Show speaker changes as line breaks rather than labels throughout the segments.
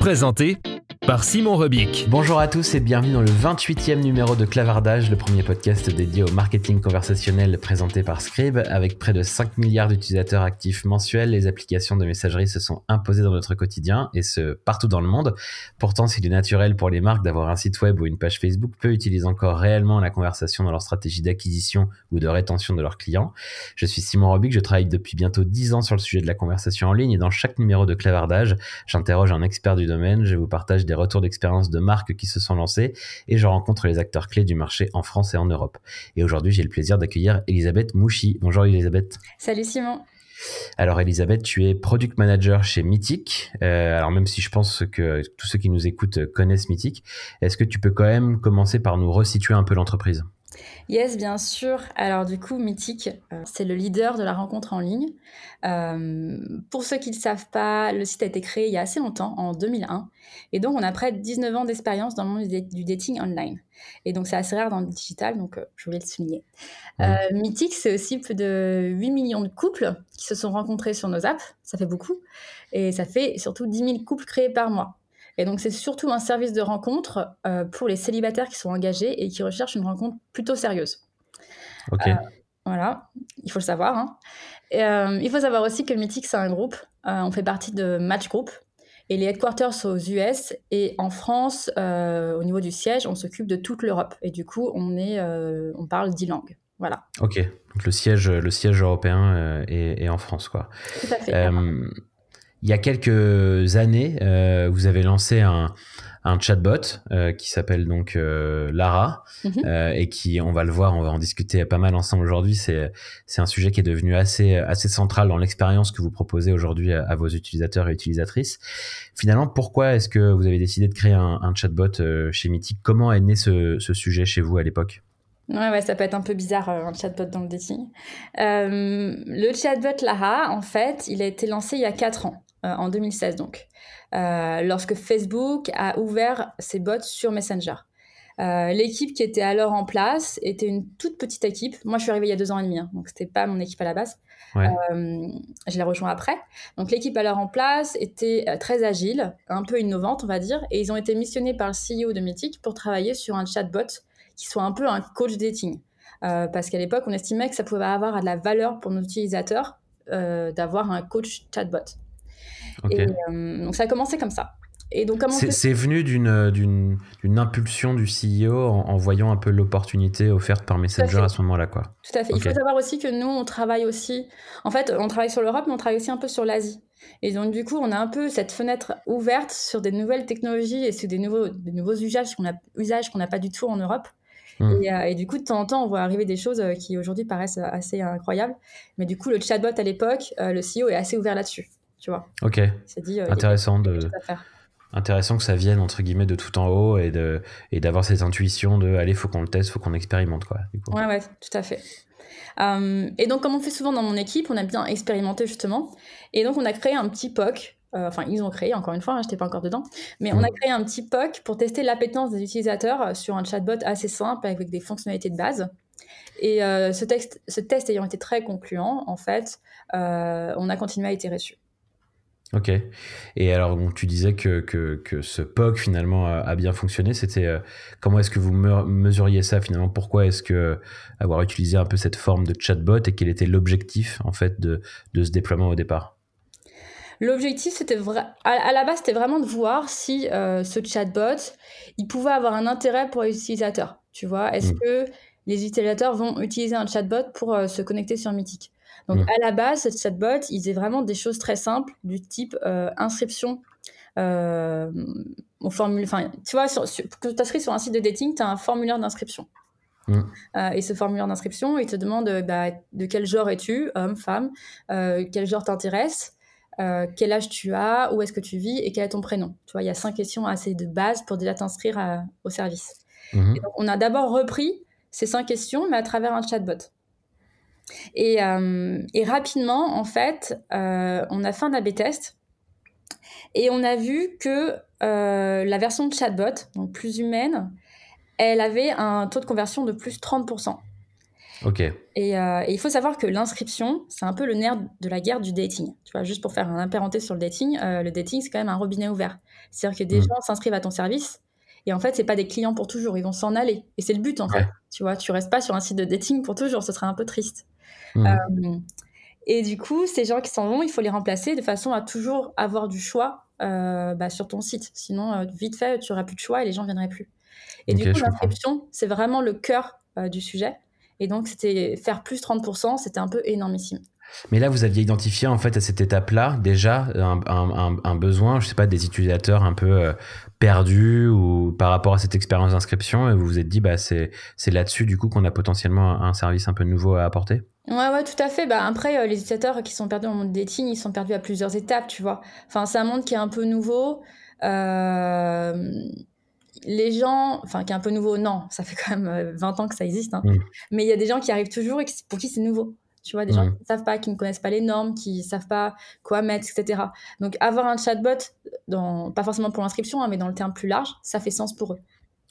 Présenté par Simon Rebic.
Bonjour à tous et bienvenue dans le 28e numéro de Clavardage, le premier podcast dédié au marketing conversationnel présenté par Scribe. Avec près de 5 milliards d'utilisateurs actifs mensuels, les applications de messagerie se sont imposées dans notre quotidien et ce partout dans le monde. Pourtant, s'il est naturel pour les marques d'avoir un site web ou une page Facebook, peu utilisent encore réellement la conversation dans leur stratégie d'acquisition ou de rétention de leurs clients. Je suis Simon Rebic, je travaille depuis bientôt 10 ans sur le sujet de la conversation en ligne et dans chaque numéro de Clavardage, j'interroge un expert du domaine, je vous partage des retours d'expérience de marques qui se sont lancées et je rencontre les acteurs clés du marché en France et en Europe. Et aujourd'hui, j'ai le plaisir d'accueillir Elisabeth Mouchy. Bonjour Elisabeth.
Salut Simon.
Alors Elisabeth, tu es product manager chez Mythic. Euh, alors même si je pense que tous ceux qui nous écoutent connaissent Mythic, est-ce que tu peux quand même commencer par nous resituer un peu l'entreprise?
Yes, bien sûr. Alors du coup, Mythic, euh, c'est le leader de la rencontre en ligne. Euh, pour ceux qui ne le savent pas, le site a été créé il y a assez longtemps, en 2001. Et donc, on a près de 19 ans d'expérience dans le monde du dating online. Et donc, c'est assez rare dans le digital, donc euh, je voulais le souligner. Mythic, c'est aussi plus de 8 millions de couples qui se sont rencontrés sur nos apps. Ça fait beaucoup. Et ça fait surtout 10 000 couples créés par mois. Et donc, c'est surtout un service de rencontre euh, pour les célibataires qui sont engagés et qui recherchent une rencontre plutôt sérieuse.
Ok. Euh,
voilà, il faut le savoir. Hein. Euh, il faut savoir aussi que Mythic, c'est un groupe. on fait partie de Match Group. Et les headquarters sont aux US. Et en France, au niveau du siège, on s'occupe de toute l'Europe. Et du coup, on, est, on parle dix langues. Voilà.
Ok, donc le siège, le siège européen est, est, en France, quoi.
Tout à fait.
Il y a quelques années, euh, vous avez lancé un, un chatbot euh, qui s'appelle donc euh, Lara mhm. et qui, on va le voir, on va en discuter pas mal ensemble aujourd'hui. C'est c'est un sujet qui est devenu assez assez central dans l'expérience que vous proposez aujourd'hui à, vos utilisateurs et utilisatrices. Finalement, pourquoi est-ce que vous avez décidé de créer un, un chatbot chez Mythic Comment est né ce, ce sujet chez vous à l'époque?
Ouais, ouais, ça peut être un peu bizarre, un chatbot dans le dating. le chatbot Lara, en fait, il a été lancé il y a 4 ans. Euh, en 2016 donc, euh, lorsque Facebook a ouvert ses bots sur Messenger. Euh, l'équipe qui était alors en place était une toute petite équipe. Moi, je suis arrivée il y a deux ans et demi, hein, donc c'était pas mon équipe à la base. je l'ai rejoint après. Donc l'équipe alors en place était très agile, un peu innovante, on va dire, et ils ont été missionnés par le CEO de Mythic pour travailler sur un chatbot qui soit un peu un coach dating. parce qu'à l'époque, on estimait que ça pouvait avoir de la valeur pour nos utilisateurs d'avoir un coach chatbot. Euh, donc ça a commencé comme ça.
Et donc c'est venu d'une d'une impulsion du CEO en, voyant un peu l'opportunité offerte par Messenger à, ce moment-là quoi.
Tout à fait. Il faut savoir aussi que nous on travaille aussi en fait on travaille sur l'Europe mais on travaille aussi un peu sur l'Asie. Et donc du coup on a un peu cette fenêtre ouverte sur des nouvelles technologies et sur des nouveaux des nouveaux usages qu'on a usages qu'on n'a pas du tout en Europe. Hmm. Euh, et, du coup, de temps en temps, on voit arriver des choses euh, qui aujourd'hui paraissent assez incroyables. Mais du coup, le chatbot à l'époque, le CEO est assez ouvert là-dessus tu vois.
Ok.
Dit, euh,
Intéressant de. Intéressant que ça vienne entre guillemets de tout en haut et de et d'avoir cette intuition de allez faut qu'on le teste faut qu'on expérimente quoi.
Du coup. Ouais ouais tout à fait. Euh, et donc comme on fait souvent dans mon équipe on a bien expérimenté justement et donc on a créé un petit POC euh, enfin ils ont créé encore une fois, hein, je n'étais pas encore dedans, mais on a mm. créé un petit POC pour tester l'appétence des utilisateurs sur un chatbot assez simple avec des fonctionnalités de base. Et ce, texte, ce test ayant été très concluant, en fait, on a continué à itérer dessus.
Ok. Et alors, tu disais que, que, que, ce POC finalement a, bien fonctionné. C'était euh, comment est-ce que vous mesuriez ça finalement? Pourquoi est-ce que avoir utilisé un peu cette forme de chatbot et quel était l'objectif en fait de, de ce déploiement au départ?
L'objectif, c'était à, la base, c'était vraiment de voir si euh, ce chatbot, il pouvait avoir un intérêt pour les utilisateurs. Tu vois, est-ce mm. que les utilisateurs vont utiliser un chatbot pour euh, se connecter sur Mythic? Donc, à la base, ce chatbot, il faisait vraiment des choses très simples, du type euh, inscription. au formule, enfin, tu vois, quand tu t'inscris sur un site de dating, tu as un formulaire d'inscription. Mm. et ce formulaire d'inscription, il te demande bah, de quel genre es-tu, homme, femme, quel genre t'intéresse, euh, quel âge tu as, où est-ce que tu vis et quel est ton prénom. Tu vois, il y a cinq questions assez de base pour déjà t'inscrire au service. Mhm. on a d'abord repris ces cinq questions, mais à travers un chatbot. Et, euh, rapidement, en fait, euh, on a fait un A-B test et on a vu que la version de chatbot, donc plus humaine, elle avait un taux de conversion de plus 30%.
Ok.
Euh, et, il faut savoir que l'inscription, c'est un peu le nerf de la guerre du dating. Tu vois, juste pour faire un impérenté sur le dating, euh, le dating, c'est quand même un robinet ouvert. C'est-à-dire que des mm. gens s'inscrivent à ton service et en fait, c'est pas des clients pour toujours, ils vont s'en aller. Et c'est le but en fait. Tu vois, tu restes pas sur un site de dating pour toujours, ce serait un peu triste. Mm. Euh, et du coup, ces gens qui s'en vont, il faut les remplacer de façon à toujours avoir du choix bah, sur ton site. Sinon, vite fait, tu auras plus de choix et les gens viendraient plus. Et du coup, l'inscription, c'est vraiment le cœur du sujet. Et donc, c'était faire plus 30%, c'était un peu énormissime.
Mais là, vous aviez identifié en fait à cette étape-là déjà un, besoin, je sais pas, des utilisateurs un peu euh, perdus ou par rapport à cette expérience d'inscription, et vous vous êtes dit, bah, c'est là-dessus du coup qu'on a potentiellement un service un peu nouveau à apporter?
Ouais, ouais, tout à fait. Bah, après, euh, les utilisateurs qui sont perdus dans le monde dating, ils sont perdus à plusieurs étapes, tu vois. Enfin, c'est un monde qui est un peu nouveau. Euh les gens, enfin, qui est un peu nouveau, non, ça fait quand même 20 euh, ans que ça existe, hein. mm. mais il y a des gens qui arrivent toujours et pour qui c'est nouveau. Tu vois, des gens mm. qui ne savent pas, qui ne connaissent pas les normes, qui ne savent pas quoi mettre, etc. Donc, avoir un chatbot, dans, pas forcément pour l'inscription, hein, mais dans le terme plus large, ça fait sens pour eux.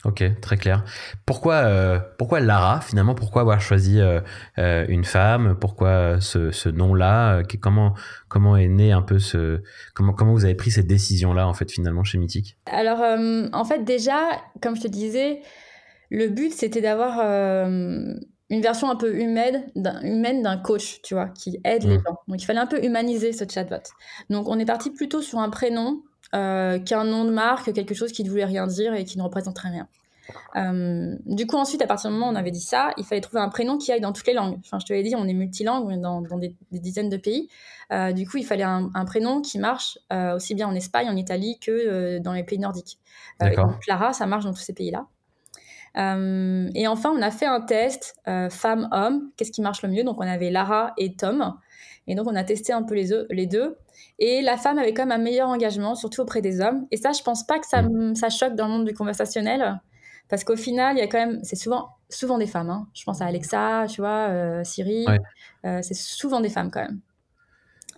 Ok, très clair. Pourquoi, euh, pourquoi Lara finalement? Pourquoi avoir choisi euh, euh, une femme? Pourquoi ce, ce nom-là? Comment comment est né un peu ce comment comment vous avez pris cette décision-là en fait finalement chez Mythique?
Alors en fait déjà, comme je te disais, le but c'était d'avoir une version un peu humaine d'un, humaine d'un coach, tu vois, qui aide les mmh. gens. Donc il fallait un peu humaniser ce chatbot. Donc on est parti plutôt sur un prénom euh, qu'un nom de marque, quelque chose qui ne voulait rien dire et qui ne représenterait rien. Euh, du coup, ensuite, à partir du moment où on avait dit ça, il fallait trouver un prénom qui aille dans toutes les langues. Enfin, je te l'ai dit, on est multilingue, on est dans, des, dizaines de pays. Euh, du coup, il fallait un, prénom qui marche aussi bien en Espagne, en Italie que dans les pays nordiques. donc, Clara, ça marche dans tous ces pays-là. Et enfin, on a fait un test femme-homme. Qu'est-ce qui marche le mieux? Donc, on avait Lara et Tom. Et donc, on a testé un peu les, les deux. Et la femme avait quand même un meilleur engagement, surtout auprès des hommes. Et ça, je pense pas que ça, mm. ça choque dans le monde du conversationnel. Parce qu'au final, il y a quand même, c'est souvent, souvent des femmes. Hein. Je pense à Alexa, tu vois, euh, Siri. Euh, c'est souvent des femmes quand même.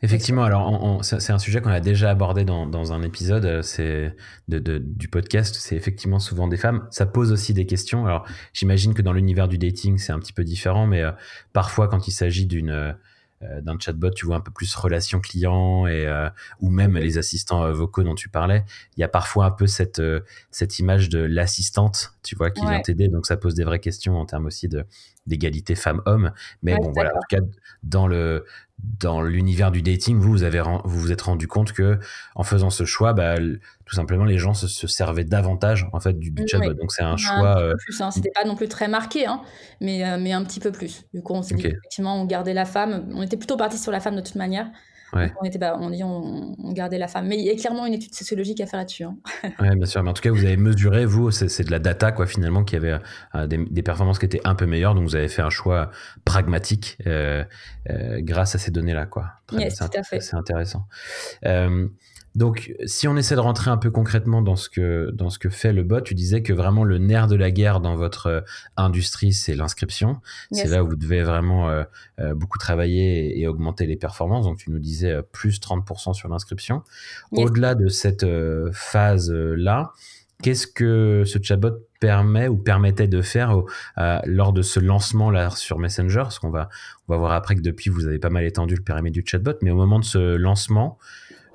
Effectivement, alors c'est un sujet qu'on a déjà abordé dans, dans un épisode euh, c'est de, de, du podcast. C'est effectivement souvent des femmes. Ça pose aussi des questions. Alors j'imagine que dans l'univers du dating, c'est un petit peu différent, mais parfois quand il s'agit d'une euh, d'un chatbot, tu vois un peu plus relation client et euh, ou même les assistants euh, vocaux dont tu parlais. Il y a parfois un peu cette cette image de l'assistante, tu vois, qui vient t'aider. Donc ça pose des vraies questions en termes aussi de d'égalité femmes-hommes. Mais bon, voilà, en tout cas dans le dans l'univers du dating, vous vous avez vous vous êtes rendu compte que en faisant ce choix, bah, tout simplement les gens se, servaient davantage en fait du, du chatbot. Donc c'est un choix.
Un plus, hein. C'était pas non plus très marqué, hein, mais euh, mais un petit peu plus. Du coup, on s'est dit effectivement on gardait la femme. On était plutôt parti sur la femme de toute manière. On, était, on dit on, gardait la femme. Mais il y a clairement une étude sociologique à faire là-dessus. Hein.
oui, bien sûr. Mais en tout cas, vous avez mesuré, vous, c'est de la data, quoi, finalement, qui avait euh, des, performances qui étaient un peu meilleures. Donc, vous avez fait un choix pragmatique euh, euh, grâce à ces données-là, quoi.
C'est
intéressant. Donc, si on essaie de rentrer un peu concrètement dans ce que dans ce que fait le bot, tu disais que vraiment le nerf de la guerre dans votre euh, industrie, c'est l'inscription. C'est là où vous devez vraiment euh, euh, beaucoup travailler et, augmenter les performances. Donc, tu nous disais plus 30% sur l'inscription. Au-delà de cette phase là, qu'est-ce que ce chatbot permet ou permettait de faire lors de ce lancement là sur Messenger? Parce qu'on va on va voir après que depuis vous avez pas mal étendu le périmètre du chatbot, mais au moment de ce lancement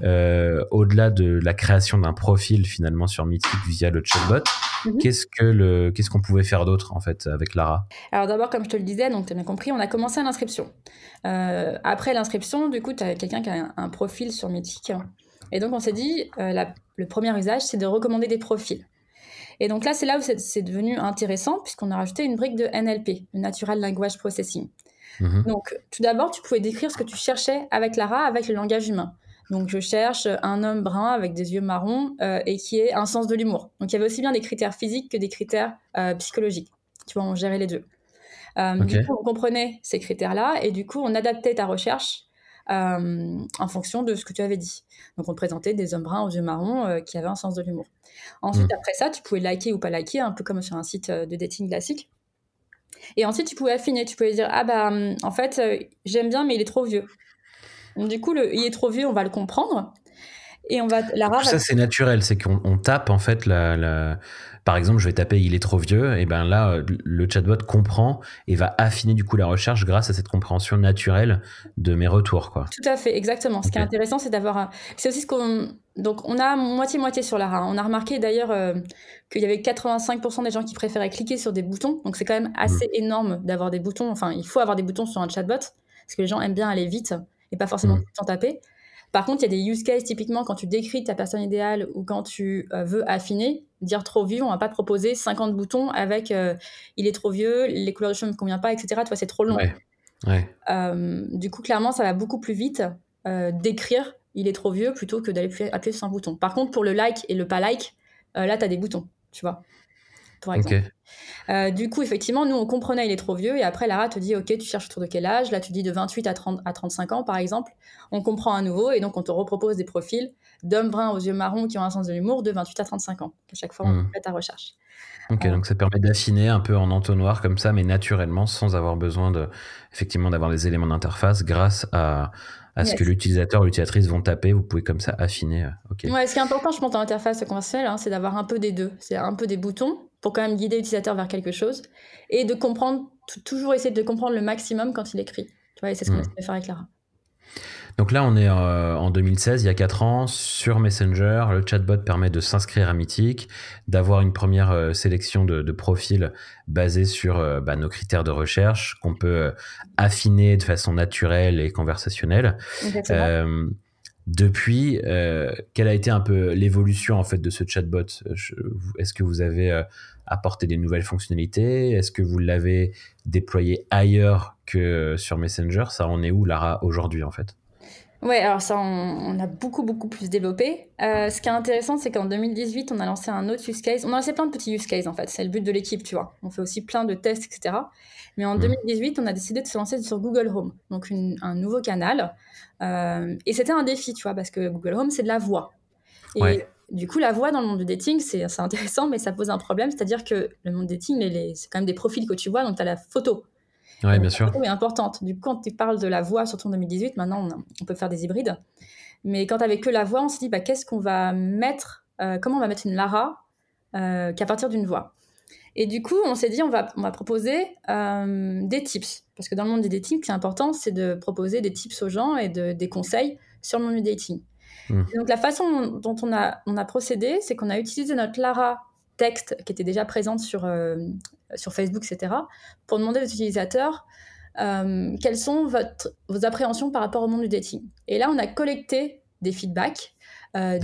euh, au-delà de la création d'un profil finalement sur Mythic via le chatbot, mhm. qu'est-ce que le, qu'est-ce qu'on pouvait faire d'autre en fait avec Lara?
Alors d'abord, comme je te le disais, donc tu as bien compris, on a commencé à l'inscription. Euh, après l'inscription, du coup, tu as quelqu'un qui a un, profil sur Mythic. Et donc on s'est dit, euh, le premier usage, c'est de recommander des profils. Et donc là, c'est là où c'est devenu intéressant, puisqu'on a rajouté une brique de NLP, le Natural Language Processing. Mhm. Donc, tout d'abord, tu pouvais décrire ce que tu cherchais avec Lara, avec le langage humain. Donc, je cherche un homme brun avec des yeux marrons euh, et qui ait un sens de l'humour. Donc, il y avait aussi bien des critères physiques que des critères euh, psychologiques. Tu vois, on gérait les deux. Euh, du coup, on comprenait ces critères-là et du coup, on adaptait ta recherche en fonction de ce que tu avais dit. Donc, on te présentait des hommes bruns aux yeux marrons qui avaient un sens de l'humour. Ensuite, mhm. après ça, tu pouvais liker ou pas liker, un peu comme sur un site de dating classique. Et ensuite, tu pouvais affiner. Tu pouvais dire Ah, bah, en fait, j'aime bien, mais il est trop vieux. Du coup, le, il est trop vieux, on va le comprendre. Et on va.
La Ça, c'est naturel. C'est qu'on tape, en fait, la, par exemple, je vais taper il est trop vieux, et ben là, le chatbot comprend et va affiner du coup la recherche grâce à cette compréhension naturelle de mes retours. Quoi.
Tout à fait, exactement. Ce qui est intéressant, c'est d'avoir. C'est aussi ce qu'on. Donc, on a moitié-moitié sur Lara. On a remarqué d'ailleurs euh, qu'il y avait 85% des gens qui préféraient cliquer sur des boutons. Donc, c'est quand même assez mmh. énorme d'avoir des boutons. Enfin, il faut avoir des boutons sur un chatbot parce que les gens aiment bien aller vite et pas forcément mmh. sans taper. Par contre, il y a des use cases, typiquement, quand tu décris ta personne idéale ou quand tu euh, veux affiner, dire trop vieux, on va pas te proposer 50 boutons avec euh, il est trop vieux, les couleurs de cheveux ne me conviennent pas, etc. Tu vois, c'est trop long. Euh, du coup, clairement, ça va beaucoup plus vite d'écrire il est trop vieux plutôt que d'aller appuyer sur un bouton. Par contre, pour le like et le pas like, là, tu as des boutons, tu vois. Euh, du coup, effectivement, nous, on comprenait il est trop vieux. Et après, Lara te dit, OK, tu cherches autour de quel âge? Là, tu dis de 28 à, 30, à 35 ans, par exemple. On comprend à nouveau. Et donc, on te repropose des profils d'hommes bruns aux yeux marrons qui ont un sens de l'humour de 28 à 35 ans. À chaque fois, on hmm. fait ta recherche.
Ok, euh, donc ça permet d'affiner un peu en entonnoir comme ça, mais naturellement, sans avoir besoin de, effectivement, d'avoir des éléments d'interface grâce à, à ce que l'utilisateur ou l'utilisatrice vont taper. Vous pouvez comme ça affiner.
Euh, ouais, ce qui est important, je pense, dans l'interface conventionnelle, hein, c'est d'avoir un peu des deux. C'est un peu des boutons pour quand même guider l'utilisateur vers quelque chose et de comprendre, toujours essayer de comprendre le maximum quand il écrit. Tu vois, et c'est ce qu'on mmh. essaie de faire avec Clara.
Donc là, on est euh, en 2016, il y a 4 ans, sur Messenger. Le chatbot permet de s'inscrire à Mythic, d'avoir une première euh, sélection de, profils basés sur euh, bah, nos critères de recherche qu'on peut affiner de façon naturelle et conversationnelle. Depuis, quelle a été un peu l'évolution en fait de ce chatbot? Est-ce que vous avez apporté des nouvelles fonctionnalités? Est-ce que vous l'avez déployé ailleurs que sur Messenger? Ça en est où Lara aujourd'hui en fait?
Ouais, alors ça, on, a beaucoup, beaucoup plus développé. Euh, ce qui est intéressant, c'est qu'en 2018, on a lancé un autre use case. On a lancé plein de petits use cases, en fait. C'est le but de l'équipe, tu vois. On fait aussi plein de tests, etc. Mais en 2018, mmh. on a décidé de se lancer sur Google Home, donc un nouveau canal. Euh, et c'était un défi, tu vois, parce que Google Home, c'est de la voix. Et du coup, la voix dans le monde du dating, c'est intéressant, mais ça pose un problème. C'est-à-dire que le monde du dating, c'est quand même des profils que tu vois, donc tu as la photo.
Oui, bien sûr.
est importante. Du coup, quand tu parles de la voix, surtout en 2018, maintenant, on, peut faire des hybrides. Mais quand tu avais que la voix, on s'est dit, bah, qu'est-ce qu'on va mettre euh, Comment on va mettre une Lara euh, qu'à partir d'une voix? Et du coup, on s'est dit, on va, on va proposer euh, des tips. Parce que dans le monde du dating, ce qui est important, c'est de proposer des tips aux gens et de, des conseils sur le monde du dating. Hmm. Donc, la façon dont on a, on a procédé, c'est qu'on a utilisé notre Lara texte qui était déjà présente sur, sur Facebook, etc., pour demander aux utilisateurs euh, quelles sont votre, vos appréhensions par rapport au monde du dating. Et là, on a collecté des feedbacks. Euh,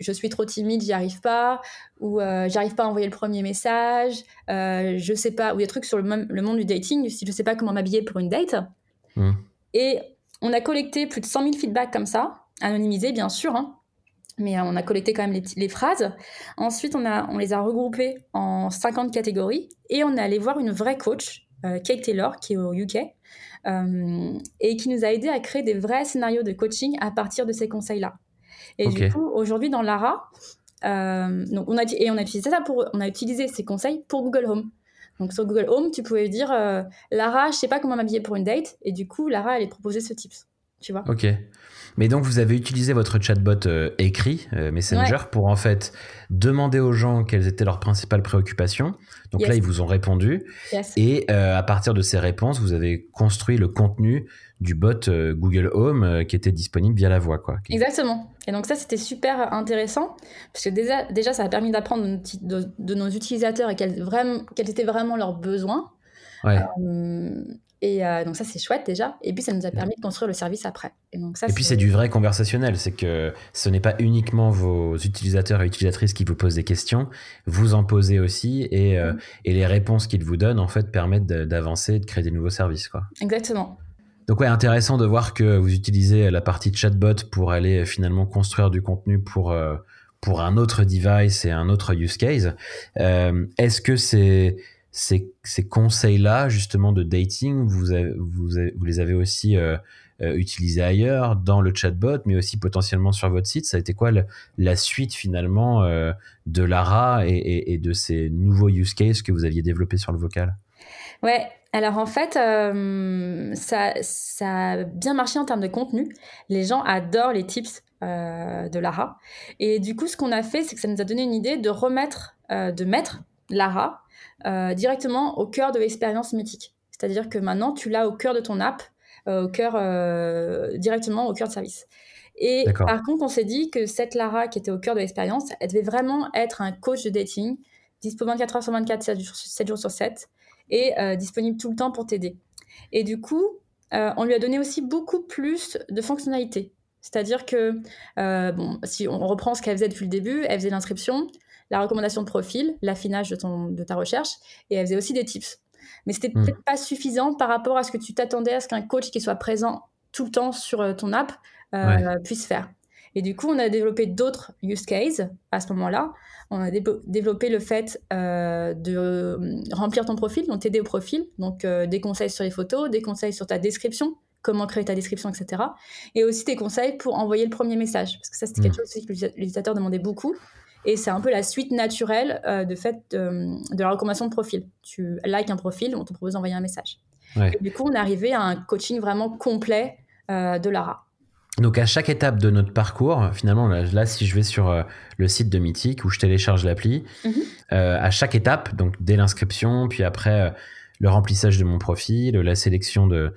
je, suis trop timide, j'y arrive pas, ou euh, j'arrive pas à envoyer le premier message, euh, je sais pas, ou des trucs sur le, le, monde du dating, si je sais pas comment m'habiller pour une date. Hmm. Et on a collecté plus de 100 000 feedbacks comme ça, anonymisés bien sûr, hein, mais euh, on a collecté quand même les, phrases. Ensuite, on, a, on les a regroupées en 50 catégories et on est allé voir une vraie coach, euh, Kate Taylor, qui est au UK, euh, et qui nous a aidé à créer des vrais scénarios de coaching à partir de ces conseils-là. Et du coup, aujourd'hui, dans Lara, donc on a, et on a utilisé ça pour, on a utilisé ces conseils pour Google Home. Donc sur Google Home, tu pouvais dire Lara, je sais pas comment m'habiller pour une date, et du coup, Lara allait proposer ce tips. Tu vois.
Ok. Mais donc vous avez utilisé votre chatbot euh, écrit, euh, Messenger, pour en fait demander aux gens quelles étaient leurs principales préoccupations. Donc là, ils vous ont répondu. Et euh, à partir de ces réponses, vous avez construit le contenu du bot Google Home qui était disponible via la voix. Quoi.
Exactement. Et donc ça, c'était super intéressant, parce que déjà, déjà ça a permis d'apprendre de, nos utilisateurs et quels, vraiment, quels étaient vraiment leurs besoins. Ouais. Et euh, donc ça, c'est chouette déjà. Et puis, ça nous a permis de construire le service après.
Et, donc, ça, et puis, c'est du vrai conversationnel. C'est que ce n'est pas uniquement vos utilisateurs et utilisatrices qui vous posent des questions. Vous en posez aussi. Et, euh, mm. et les réponses qu'ils vous donnent, en fait, permettent d'avancer et de créer des nouveaux services. Quoi.
Exactement.
Donc ouais, intéressant de voir que vous utilisez la partie chatbot pour aller euh, finalement construire du contenu pour, pour un autre device et un autre use case. Est-ce que c'est ces, ces conseils-là, justement, de dating, vous, vous, vous les avez aussi euh, euh, utilisés ailleurs, dans le chatbot, mais aussi potentiellement sur votre site. Ça a été quoi la suite, finalement, euh, de Lara et, et, de ces nouveaux use cases que vous aviez développés sur le vocal?
Ouais, alors en fait, ça, ça, a bien marché en termes de contenu. Les gens adorent les tips de Lara. Et du coup, ce qu'on a fait, c'est que ça nous a donné une idée de remettre, de mettre Lara directement au cœur de l'expérience mythique. C'est-à-dire que maintenant, tu l'as au cœur de ton app, euh, au cœur, euh, directement au cœur de service. Et par contre, on s'est dit que cette Lara qui était au cœur de l'expérience, elle devait vraiment être un coach de dating, dispo 24 heures sur 24, 7 jours, sur 7, et disponible tout le temps pour t'aider. Et du coup, on lui a donné aussi beaucoup plus de fonctionnalités. C'est-à-dire que, bon, si on reprend ce qu'elle faisait depuis le début, elle faisait l'inscription, la recommandation de profil, l'affinage de, ton, de ta recherche, et elle faisait aussi des tips. Mais c'était hmm. peut-être pas suffisant par rapport à ce que tu t'attendais à ce qu'un coach qui soit présent tout le temps sur euh, ton app euh, puisse faire. Et du coup, on a développé d'autres use cases à ce moment-là. On a développé le fait euh, de remplir ton profil, donc t'aider au profil, donc des conseils sur les photos, des conseils sur ta description, comment créer ta description, etc. Et aussi des conseils pour envoyer le premier message, parce que ça, c'était quelque hmm. chose que l'utilisateur demandait beaucoup. Et c'est un peu la suite naturelle euh, de fait euh, de la recommandation de profil. Tu likes un profil, on te propose d'envoyer un message. du coup, on est arrivé à un coaching vraiment complet euh, de Lara.
Donc à chaque étape de notre parcours, finalement, là, si je vais sur le site de Mythique où je télécharge l'appli, mhm. à chaque étape, donc dès l'inscription, puis après le remplissage de mon profil, la sélection de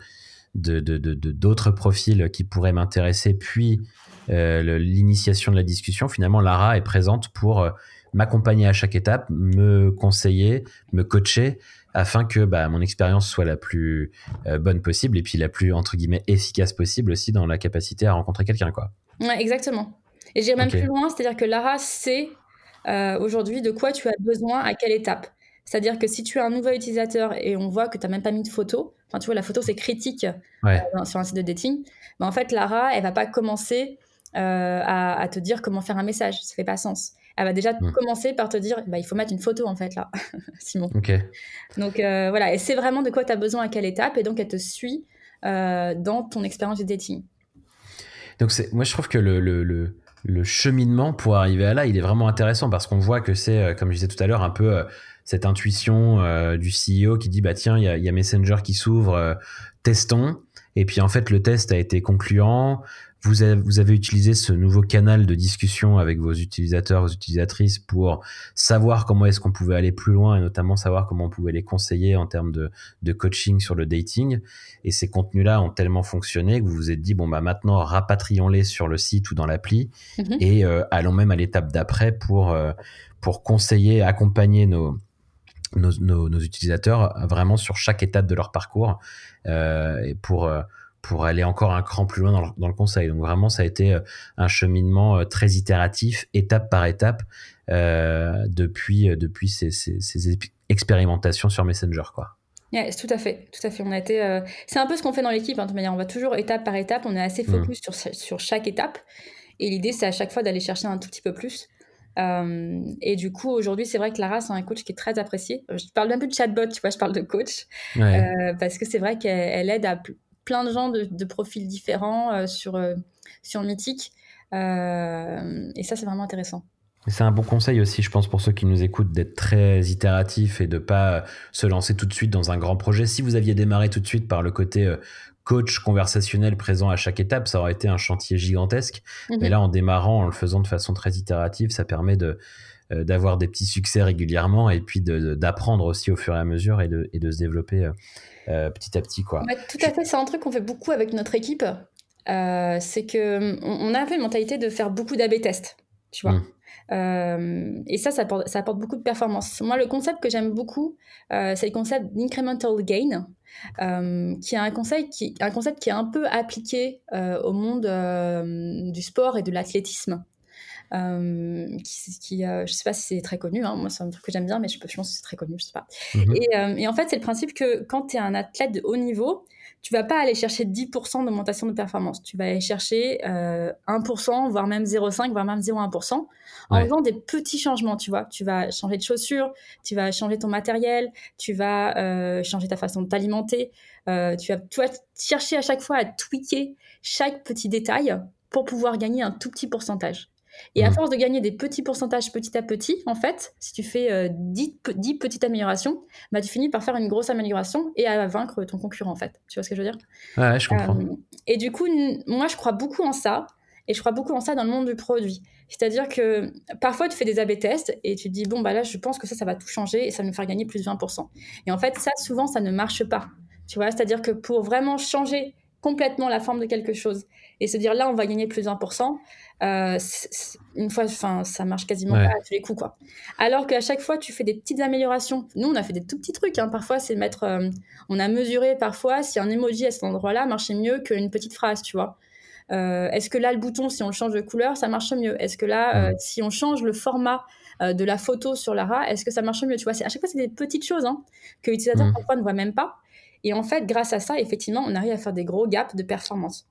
d'autres de, profils qui pourraient m'intéresser, puis euh, l'initiation de la discussion, finalement, Lara est présente pour euh, m'accompagner à chaque étape, me conseiller, me coacher afin que bah, mon expérience soit la plus euh, bonne possible et puis la plus entre guillemets efficace possible aussi dans la capacité à rencontrer quelqu'un quoi.
Ouais, exactement. Et j'irai même plus loin, c'est-à-dire que Lara sait aujourd'hui de quoi tu as besoin à quelle étape. C'est-à-dire que si tu as un nouvel utilisateur et on voit que tu n'as même pas mis de photo, enfin tu vois la photo c'est critique sur un site de dating, bah, en fait Lara elle va pas commencer euh, à, te dire comment faire un message. Ça fait pas sens. Elle va déjà hmm. commencer par te dire bah, il faut mettre une photo en fait là, Simon.
Ok.
Donc euh, voilà, et c'est vraiment de quoi tu as besoin à quelle étape, et donc elle te suit euh, dans ton expérience de dating.
Donc moi je trouve que le, le, le, cheminement pour arriver à là, il est vraiment intéressant parce qu'on voit que c'est, comme je disais tout à l'heure, un peu cette intuition du CEO qui dit bah tiens, il y a, y a, Messenger qui s'ouvre, testons. Et puis en fait, le test a été concluant. Vous avez, vous avez utilisé ce nouveau canal de discussion avec vos utilisateurs, vos utilisatrices pour savoir comment est-ce qu'on pouvait aller plus loin et notamment savoir comment on pouvait les conseiller en termes de, de coaching sur le dating. Et ces contenus-là ont tellement fonctionné que vous vous êtes dit, bon, bah maintenant, rapatrions-les sur le site ou dans l'appli mhm. et euh, allons même à l'étape d'après pour, euh, pour conseiller, accompagner nos, nos, nos, utilisateurs vraiment sur chaque étape de leur parcours euh, et pour euh, pour aller encore un cran plus loin dans le, dans le, conseil. Donc vraiment, ça a été euh, un cheminement très itératif, étape par étape, euh, depuis depuis ces, ces, ces, expérimentations sur Messenger, quoi.
tout à fait, tout à fait. On a été, c'est un peu ce qu'on fait dans l'équipe. Hein, on va toujours étape par étape. On est assez mmh. focus sur sur chaque étape. Et l'idée, c'est à chaque fois d'aller chercher un tout petit peu plus. Euh, et du coup, aujourd'hui, c'est vrai que Lara, c'est un coach qui est très apprécié. Je parle un peu de chatbot, tu vois, je parle de coach. Euh, parce que c'est vrai qu'elle aide à plein de gens de, profils différents euh, sur, sur Mythique. et ça, c'est vraiment intéressant.
C'est un bon conseil aussi, je pense, pour ceux qui nous écoutent, d'être très itératif et de pas se lancer tout de suite dans un grand projet. Si vous aviez démarré tout de suite par le côté coach conversationnel présent à chaque étape, ça aurait été un chantier gigantesque.
Mhm.
Mais là, en démarrant, en le faisant de façon très itérative, ça permet de euh, d'avoir des petits succès régulièrement et puis d'apprendre aussi au fur et à mesure et de, et de se développer euh, euh, petit à petit. Quoi.
tout à fait, c'est un truc qu'on fait beaucoup avec notre équipe. c'est que on, a un peu une mentalité de faire beaucoup d'AB tests, tu vois. Mmh. Et ça, ça apporte, ça apporte, beaucoup de performance. Moi, le concept que j'aime beaucoup, c'est le concept d'incremental gain, qui est un, conseil qui, un concept qui est un peu appliqué au monde du sport et de l'athlétisme. Euh, qui, qui euh, je sais pas si c'est très connu, hein. moi c'est un truc que j'aime bien, mais je, pense que c'est très connu, je sais pas. Mhm. Et, euh, et, en fait, c'est le principe que quand tu es un athlète de haut niveau, tu vas pas aller chercher 10% d'augmentation de performance. Tu vas aller chercher 1%, voire même 0,5%, voire même 0,1%, en faisant des petits changements, tu vois. Tu vas changer de chaussures, tu vas changer ton matériel, tu vas changer ta façon de t'alimenter. tu, vas, tu vas chercher à chaque fois à tweaker chaque petit détail pour pouvoir gagner un tout petit pourcentage. Et à mm. force de gagner des petits pourcentages petit à petit, en fait, si tu fais 10, euh, 10, petites améliorations, bah, tu finis par faire une grosse amélioration et à vaincre ton concurrent, en fait. Tu vois ce que je veux dire?
Ouais, je comprends.
Euh, et du coup, moi, je crois beaucoup en ça. Et je crois beaucoup en ça dans le monde du produit. C'est-à-dire que parfois, tu fais des A-B tests et tu te dis, bon, bah là, je pense que ça, ça va tout changer et ça va me faire gagner plus de 20%. Et en fait, ça, souvent, ça ne marche pas. Tu vois, c'est-à-dire que pour vraiment changer complètement la forme de quelque chose et se dire là on va gagner plus de 1%, euh, une fois, enfin ça marche quasiment pas à tous les coups quoi. Alors qu'à chaque fois tu fais des petites améliorations. Nous on a fait des tout petits trucs. Hein. Parfois c'est mettre, euh, on a mesuré parfois si un emoji à cet endroit-là marchait mieux qu'une petite phrase, tu vois. Euh, est-ce que là le bouton si on le change de couleur ça marche mieux? Est-ce que là si on change le format de la photo sur Lara, est-ce que ça marche mieux? Tu vois, à chaque fois c'est des petites choses hein, que l'utilisateur mmh. parfois ne voit même pas. Et en fait, grâce à ça, effectivement, on arrive à faire des gros gaps de performance.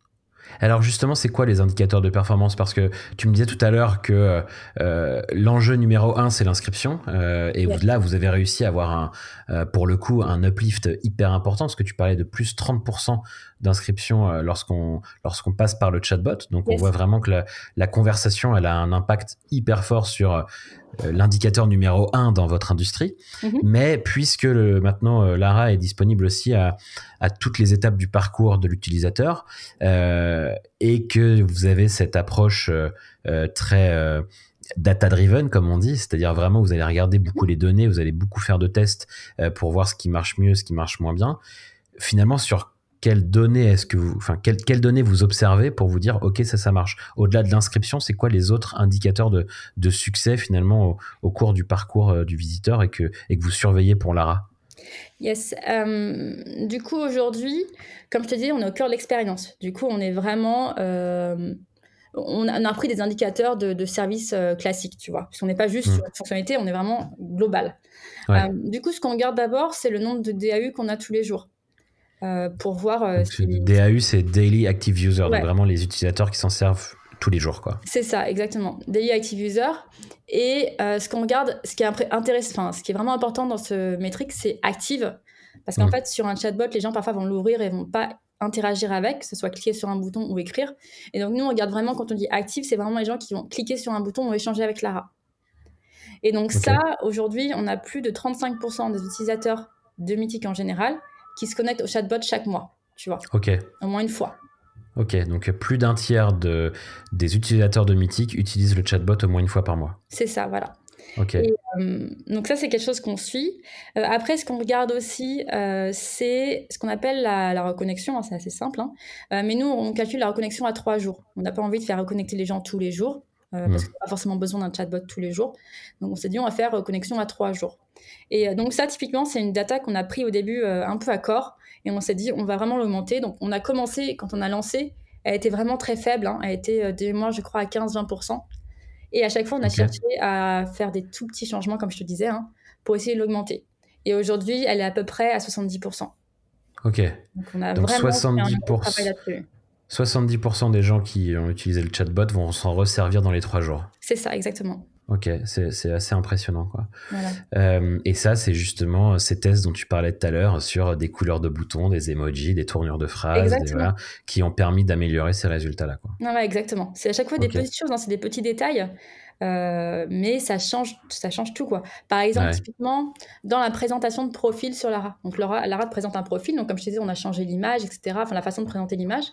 Alors justement, c'est quoi les indicateurs de performance? Parce que tu me disais tout à l'heure que euh, l'enjeu numéro un, c'est l'inscription. Euh, et là, vous avez réussi à avoir, un, euh, pour le coup, un uplift hyper important, parce que tu parlais de plus 30% d'inscription lorsqu'on lorsqu'on passe par le chatbot. Donc on voit vraiment que la, la, conversation, elle a un impact hyper fort sur euh, l'indicateur numéro un dans votre industrie. Mhm. Mais puisque le, maintenant euh, Lara est disponible aussi à, à, toutes les étapes du parcours de l'utilisateur euh, et que vous avez cette approche euh, très data-driven, comme on dit, c'est-à-dire vraiment vous allez regarder beaucoup les données, vous allez beaucoup faire de tests pour voir ce qui marche mieux, ce qui marche moins bien. Finalement, sur quelles données est-ce que vous, enfin, quelles, quelles, données vous observez pour vous dire, ok, ça, ça marche. Au-delà de l'inscription, c'est quoi les autres indicateurs de, de succès finalement au, cours du parcours euh, du visiteur et que, et que vous surveillez pour Lara?
Yes. Euh, du coup, aujourd'hui, comme je te dis, on est au cœur de l'expérience. Du coup, on est vraiment. Euh, on, a, pris des indicateurs de, de services classiques, tu vois. Parce qu'on n'est pas juste mmh. sur la fonctionnalité, on est vraiment global. du coup, ce qu'on regarde d'abord, c'est le nombre de DAU qu'on a tous les jours. Euh, pour voir. Euh,
DAU, c'est Daily Active User, donc vraiment les utilisateurs qui s'en servent tous les jours. quoi.
C'est ça, exactement. Daily Active User. Et euh, ce qu'on regarde, ce qui est intéressant, ce qui est vraiment important dans ce métrique, c'est active. Parce qu'en mm. fait, sur un chatbot, les gens parfois vont l'ouvrir et vont pas interagir avec, que ce soit cliquer sur un bouton ou écrire. Et donc nous, on regarde vraiment quand on dit active, c'est vraiment les gens qui vont cliquer sur un bouton ou échanger avec Lara. Et donc ça, aujourd'hui, on a plus de 35% des utilisateurs de Mythic en général qui se connectent au chatbot chaque mois, tu vois.
Ok.
Au moins une fois.
Ok, donc plus d'un tiers de, des utilisateurs de Mythic utilisent le chatbot au moins une fois par mois.
C'est ça, voilà.
Ok.
Euh, donc ça, c'est quelque chose qu'on suit. Euh, après, ce qu'on regarde aussi, euh, c'est ce qu'on appelle la, reconnexion. Hein, c'est assez simple. Hein. mais nous, on calcule la reconnexion à trois jours. On n'a pas envie de faire reconnecter les gens tous les jours. parce qu'on n'a pas forcément besoin d'un chatbot tous les jours. Donc on s'est dit, on va faire reconnexion à trois jours. Et donc ça, typiquement, c'est une data qu'on a pris au début un peu à corps, et on s'est dit, on va vraiment l'augmenter. Donc on a commencé, quand on a lancé, elle était vraiment très faible, hein. elle était mois, je crois, à 15-20%. Et à chaque fois, on a cherché à faire des tout petits changements, comme je te disais, hein, pour essayer de l'augmenter. Et aujourd'hui, elle est à peu près à 70%.
Ok. Donc on a donc vraiment 70%, 70% des gens qui ont utilisé le chatbot vont s'en resservir dans les trois jours.
C'est ça, exactement.
Ok, c'est assez impressionnant. Quoi. Euh, et ça, c'est justement ces tests dont tu parlais tout à l'heure sur des couleurs de boutons, des emojis, des tournures de phrases, qui ont permis d'améliorer ces résultats-là.
Non, exactement. C'est à chaque fois des petites choses, hein, c'est des petits détails. Euh, mais ça change, ça change tout quoi. Par exemple, typiquement dans la présentation de profil sur Lara. Donc Lara, Lara présente un profil, donc comme je te disais, on a changé l'image, etc. Enfin la façon de présenter l'image.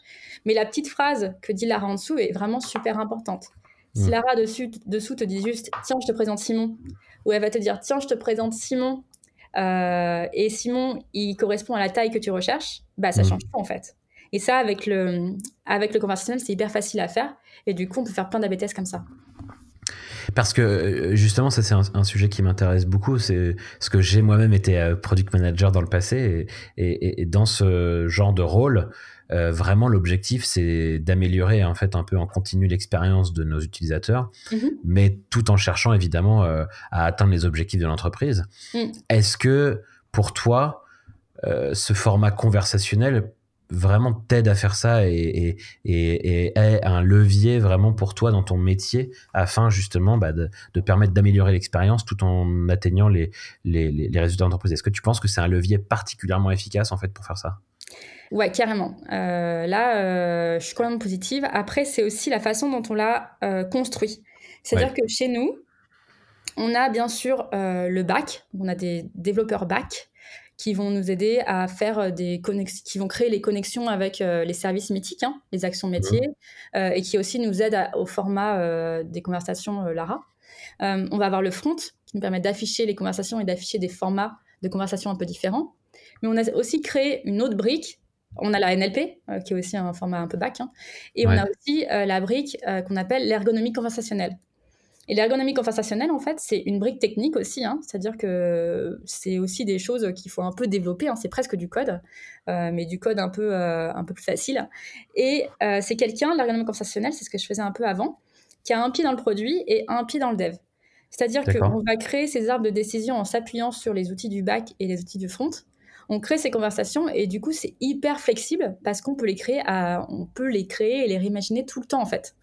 Mais la petite phrase que dit Lara en dessous est vraiment super importante. Si mm. Lara dessus, dessous te dit juste tiens je te présente Simon, ou elle va te dire tiens je te présente Simon, euh, et Simon il correspond à la taille que tu recherches, bah ça mm. change tout en fait. Et ça avec le avec le conversationnel c'est hyper facile à faire, et du coup on peut faire plein d'ABTS comme ça.
Parce que euh, justement, ça c'est un, sujet qui m'intéresse beaucoup. C'est ce que j'ai moi-même été euh, product manager dans le passé et, et, dans ce genre de rôle, euh, vraiment l'objectif c'est d'améliorer en fait un peu en continu l'expérience de nos utilisateurs, mm-hmm. mais tout en cherchant évidemment à atteindre les objectifs de l'entreprise. Mm. Est-ce que pour toi, ce format conversationnel vraiment t'aide à faire ça et, et, est un levier vraiment pour toi dans ton métier afin justement bah, de, permettre d'améliorer l'expérience tout en atteignant les, les, résultats d'entreprise? Est-ce que tu penses que c'est un levier particulièrement efficace en fait pour faire ça?
Ouais, carrément. Euh, là, euh, je suis quand même positive. Après, c'est aussi la façon dont on l'a euh, construit. C'est-à-dire que chez nous, on a bien sûr le bac, on a des développeurs bac qui vont nous aider à faire des connexions, qui vont créer les connexions avec les services mythiques, hein, les actions métiers, et qui aussi nous aident au format des conversations Lara. on va avoir le front, qui nous permet d'afficher les conversations et d'afficher des formats de conversations un peu différents. Mais on a aussi créé une autre brique. On a la NLP, qui est aussi un format un peu bac, hein, et on a aussi la brique qu'on appelle l'ergonomie conversationnelle. Et l'ergonomie conversationnelle, en fait, c'est une brique technique aussi, hein. c'est-à-dire que c'est aussi des choses qu'il faut un peu développer, hein. c'est presque du code, euh, mais du code un peu, euh, un peu plus facile. Et euh, c'est quelqu'un, l'ergonomie conversationnelle, c'est ce que je faisais un peu avant, qui a un pied dans le produit et un pied dans le dev. C'est-à-dire qu'on va créer ces arbres de décision en s'appuyant sur les outils du back et les outils du front. On crée ces conversations et du coup c'est hyper flexible parce qu'on peut les créer, à, on peut les créer et les réimaginer tout le temps en fait.